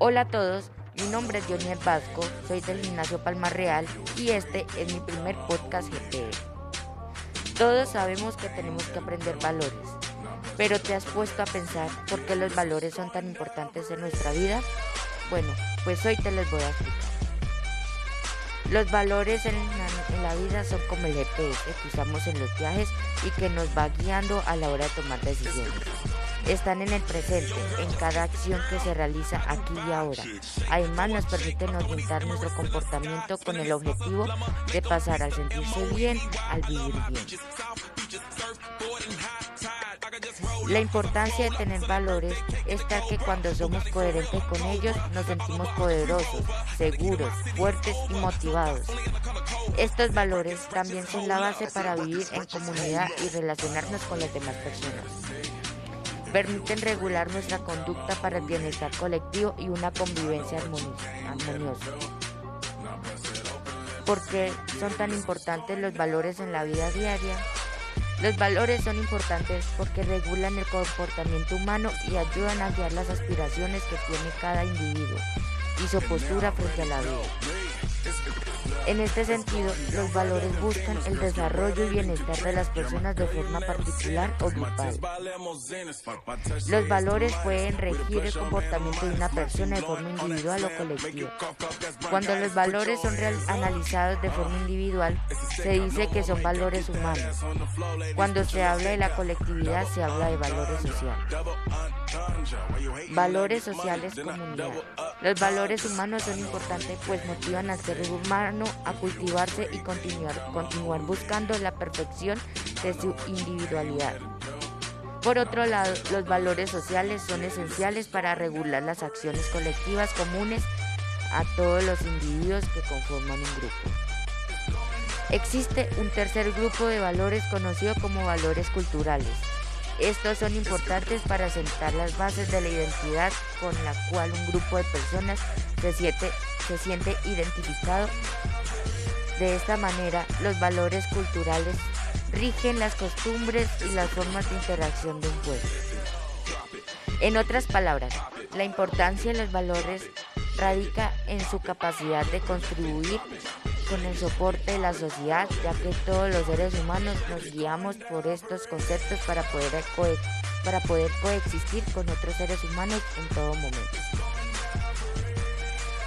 Hola a todos, mi nombre es Jonier Vasco, soy del Gimnasio Palma Real y este es mi primer podcast GPR. Todos sabemos que tenemos que aprender valores, pero ¿te has puesto a pensar por qué los valores son tan importantes en nuestra vida? Bueno, pues hoy te los voy a explicar. Los valores en la, en la, vida son como el GPS que usamos en los viajes y que nos va guiando a la hora de tomar decisiones están en el presente, en cada acción que se realiza aquí y ahora. Además nos permiten orientar nuestro comportamiento con el objetivo de pasar al sentirse bien al vivir bien. La importancia de tener valores está que cuando somos coherentes con ellos nos sentimos poderosos, seguros, fuertes y motivados. Estos valores también son la base para vivir en comunidad y relacionarnos con las demás personas permiten regular nuestra conducta para el bienestar colectivo y una convivencia armoniosa. ¿Por qué son tan importantes los valores en la vida diaria? Los valores son importantes porque regulan el comportamiento humano y ayudan a guiar las aspiraciones que tiene cada individuo y su postura frente a la vida. En este sentido, los valores buscan el desarrollo y bienestar de las personas de forma particular o grupal. Los valores pueden regir el comportamiento de una persona de forma individual o colectiva. Cuando los valores son analizados de forma individual, se dice que son valores humanos. Cuando se habla de la colectividad, se habla de valores sociales. Valores sociales comunidad. Los valores humanos son importantes pues motivan al ser humano a cultivarse y continuar, continuar buscando la perfección de su individualidad. Por otro lado, los valores sociales son esenciales para regular las acciones colectivas comunes a todos los individuos que conforman un grupo. Existe un tercer grupo de valores conocido como valores culturales. Estos son importantes para sentar las bases de la identidad con la cual un grupo de personas se siente, se siente identificado de esta manera, los valores culturales rigen las costumbres y las formas de interacción de un pueblo. En otras palabras, la importancia de los valores radica en su capacidad de contribuir con el soporte de la sociedad, ya que todos los seres humanos nos guiamos por estos conceptos para poder, coexistir con otros seres humanos en todo momento.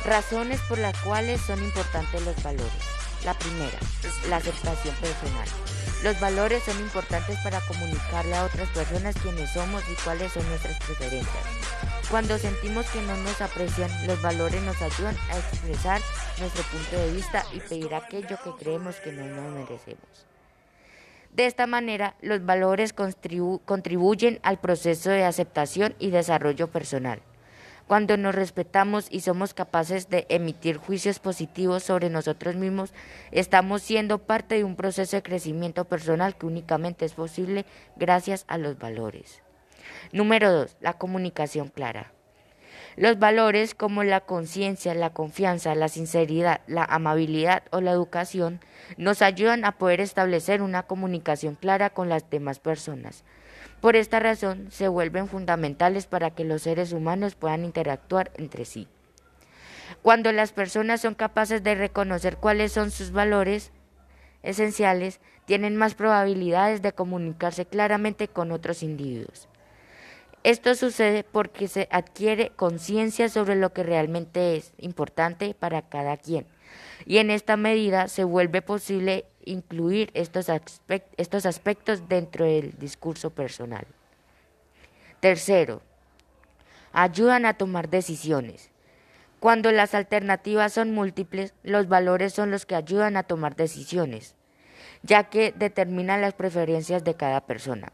Razones por las cuales son importantes los valores. La primera, la aceptación personal. Los valores son importantes para comunicarle a otras personas quiénes somos y cuáles son nuestras preferencias. Cuando sentimos que no nos aprecian, los valores nos ayudan a expresar nuestro punto de vista y pedir aquello que creemos que no nos merecemos. De esta manera, los valores contribuyen al proceso de aceptación y desarrollo personal. Cuando nos respetamos y somos capaces de emitir juicios positivos sobre nosotros mismos, estamos siendo parte de un proceso de crecimiento personal que únicamente es posible gracias a los valores. Número 2. La comunicación clara. Los valores como la conciencia, la confianza, la sinceridad, la amabilidad o la educación nos ayudan a poder establecer una comunicación clara con las demás personas. Por esta razón, se vuelven fundamentales para que los seres humanos puedan interactuar entre sí. Cuando las personas son capaces de reconocer cuáles son sus valores esenciales, tienen más probabilidades de comunicarse claramente con otros individuos. Esto sucede porque se adquiere conciencia sobre lo que realmente es importante para cada quien y en esta medida se vuelve posible incluir estos, aspectos dentro del discurso personal. Tercero, ayudan a tomar decisiones. Cuando las alternativas son múltiples, los valores son los que ayudan a tomar decisiones, ya que determinan las preferencias de cada persona.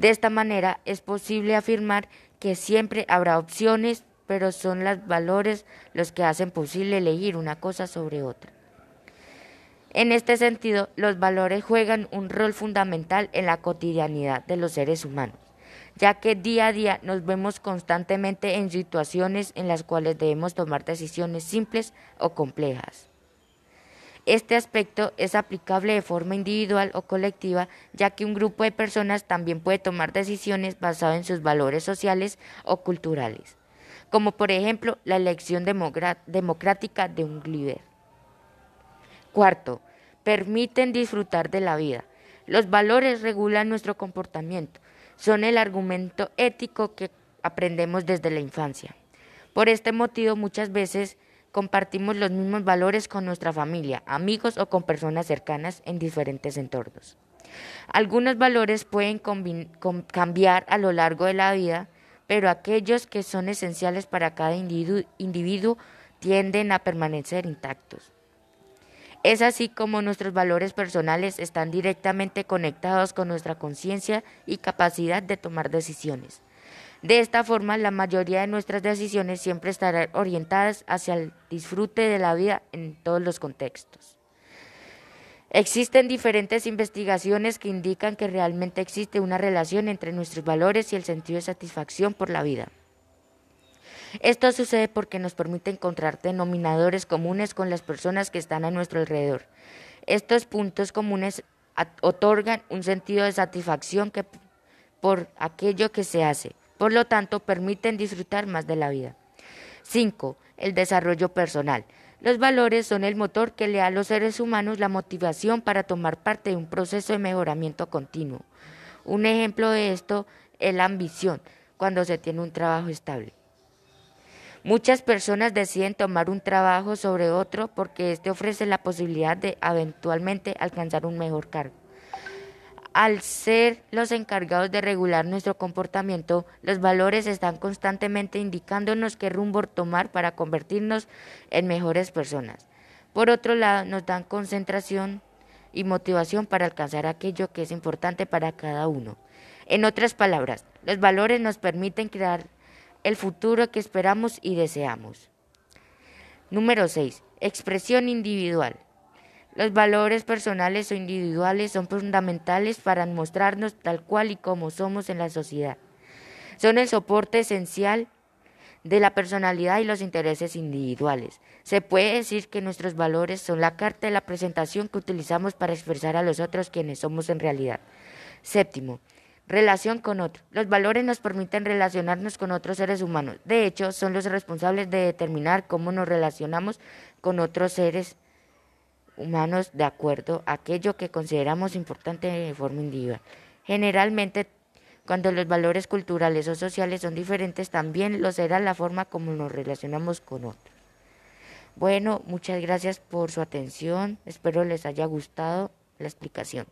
De esta manera es posible afirmar que siempre habrá opciones pero son los valores los que hacen posible elegir una cosa sobre otra. En este sentido, los valores juegan un rol fundamental en la cotidianidad de los seres humanos, ya que día a día nos vemos constantemente en situaciones en las cuales debemos tomar decisiones simples o complejas. Este aspecto es aplicable de forma individual o colectiva, ya que un grupo de personas también puede tomar decisiones basadas en sus valores sociales o culturales. como por ejemplo la elección democrática de un líder. Cuarto, permiten disfrutar de la vida. Los valores regulan nuestro comportamiento, son el argumento ético que aprendemos desde la infancia. Por este motivo muchas veces compartimos los mismos valores con nuestra familia, amigos o con personas cercanas en diferentes entornos. Algunos valores pueden cambiar a lo largo de la vida, pero aquellos que son esenciales para cada individuo tienden a permanecer intactos. Es así como nuestros valores personales están directamente conectados con nuestra conciencia y capacidad de tomar decisiones. De esta forma, la mayoría de nuestras decisiones siempre estarán orientadas hacia el disfrute de la vida en todos los contextos. Existen diferentes investigaciones que indican que realmente existe una relación entre nuestros valores y el sentido de satisfacción por la vida. Esto sucede porque nos permite encontrar denominadores comunes con las personas que están a nuestro alrededor. Estos puntos comunes otorgan un sentido de satisfacción que por aquello que se hace. Por lo tanto, permiten disfrutar más de la vida. 5. El desarrollo personal. Los valores son el motor que le da a los seres humanos la motivación para tomar parte de un proceso de mejoramiento continuo. Un ejemplo de esto es la ambición, cuando se tiene un trabajo estable. Muchas personas deciden tomar un trabajo sobre otro porque éste ofrece la posibilidad de eventualmente alcanzar un mejor cargo. Al ser los encargados de regular nuestro comportamiento, los valores están constantemente indicándonos qué rumbo tomar para convertirnos en mejores personas. Por otro lado, nos dan concentración y motivación para alcanzar aquello que es importante para cada uno. En otras palabras, los valores nos permiten crear el futuro que esperamos y deseamos. Número 6. Expresión individual. Los valores personales o individuales son fundamentales para mostrarnos tal cual y como somos en la sociedad. Son el soporte esencial de la personalidad y los intereses individuales. Se puede decir que nuestros valores son la carta de la presentación que utilizamos para expresar a los otros quienes somos en realidad. Séptimo, Relación con otros. Los valores nos permiten relacionarnos con otros seres humanos. De hecho, son los responsables de determinar cómo nos relacionamos con otros seres humanos de acuerdo a aquello que consideramos importante de forma individual. Generalmente, cuando los valores culturales o sociales son diferentes, también lo será la forma como nos relacionamos con otros. Bueno, muchas gracias por su atención. Espero les haya gustado la explicación.